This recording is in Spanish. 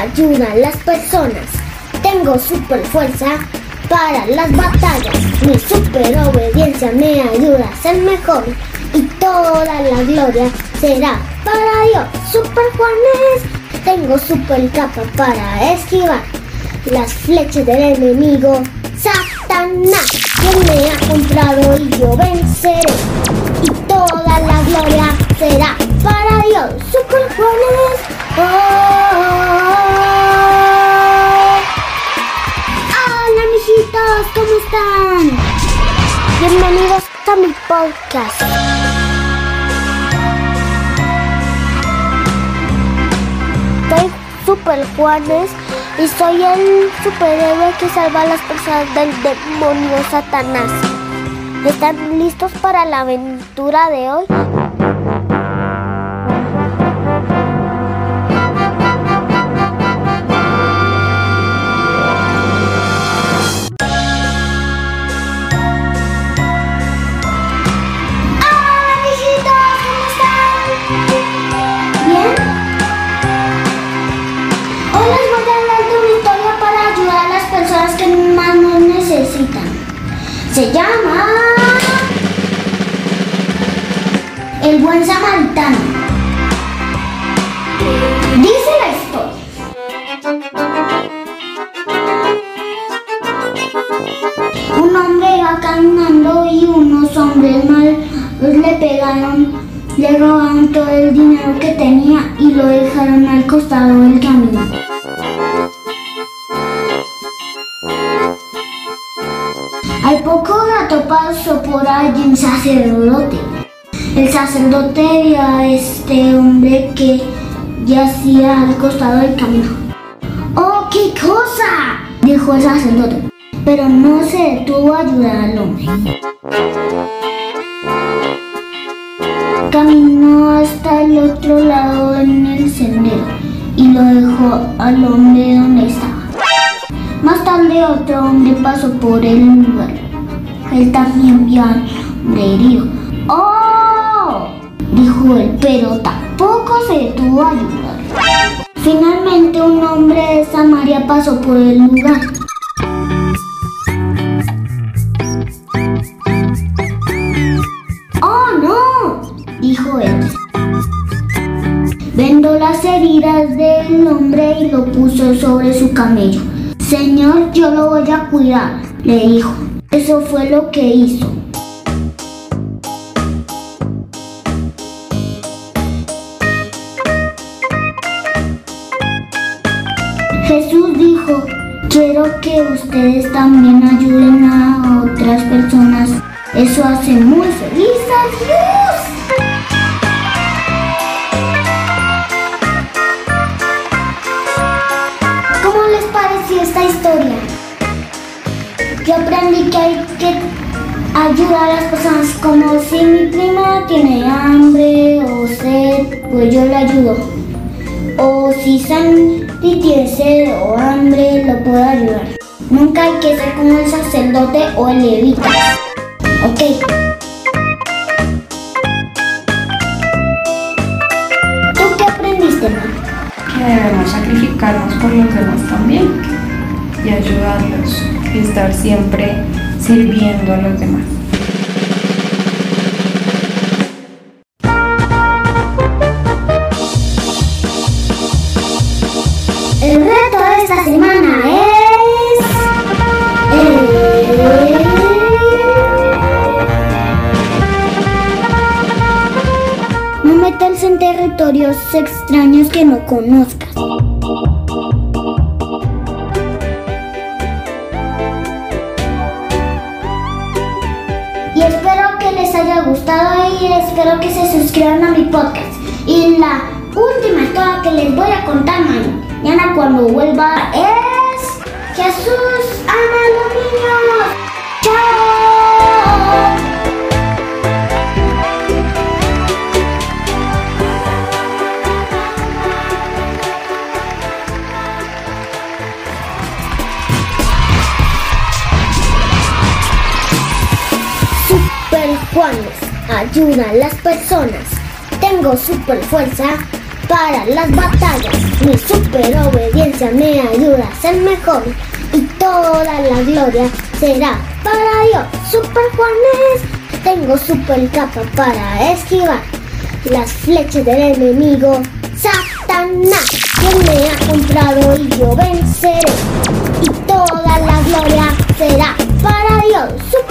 ayuda a las personas. Tengo super fuerza para las batallas. Mi super obediencia me ayuda a ser mejor. Y toda la gloria será para Dios. Super Juanes. Tengo super capa para esquivar las flechas del enemigo. Satanás, quien me ha comprado y yo venceré. Y toda la gloria será Bienvenidos a mi podcast. Soy Super Juanes y soy el superhéroe que salva a las personas del demonio Satanás. ¿Están listos para la aventura de hoy? Se llama El buen samaritano. Dice la historia. Un hombre iba caminando y unos hombres mal le pegaron, le robaron todo el dinero que tenía y lo dejaron al costado del camino. Por allí un sacerdote. El sacerdote vio a este hombre que yacía al costado del camino. ¡Oh, qué cosa! dijo el sacerdote, pero no se detuvo a ayudar al hombre. Caminó hasta el otro lado en el sendero y lo dejó al hombre donde estaba. Más tarde otro hombre pasó por el lugar. Él también vio al herido. ¡Oh! dijo él, pero tampoco se detuvo a ayudar. Finalmente un hombre de Samaria pasó por el lugar. ¡Oh, no! dijo él. Vendó las heridas del hombre y lo puso sobre su camello. Señor, yo lo voy a cuidar, le dijo. Eso fue lo que hizo. Jesús dijo, quiero que ustedes también ayuden a otras personas. Eso hace muy feliz a Dios. ¿Cómo les pareció esta historia? Yo aprendí que hay que ayudar a las personas como si mi prima tiene hambre o sed, pues yo le ayudo. O si Sandy tiene sed o hambre, lo puedo ayudar. Nunca hay que ser como el sacerdote o el levita. Ok. ¿Tú qué aprendiste, ma? que debemos sacrificarnos por los demás también y ayudarlos y estar siempre sirviendo a los demás. El reto de esta semana es... eh, No meterse en territorios extraños que no conozcas. Gustado y espero que se suscriban a mi podcast. Y la última historia que les voy a contar mañana cuando vuelva es Jesús ama a los niños. Ayuda a las personas. Tengo super fuerza para las batallas. Mi super obediencia me ayuda a ser mejor. Y toda la gloria será para Dios. Super Juanes, tengo super capa para esquivar las flechas del enemigo. Satanás, quien me ha comprado y yo venceré. Y toda la gloria será para Dios. Super.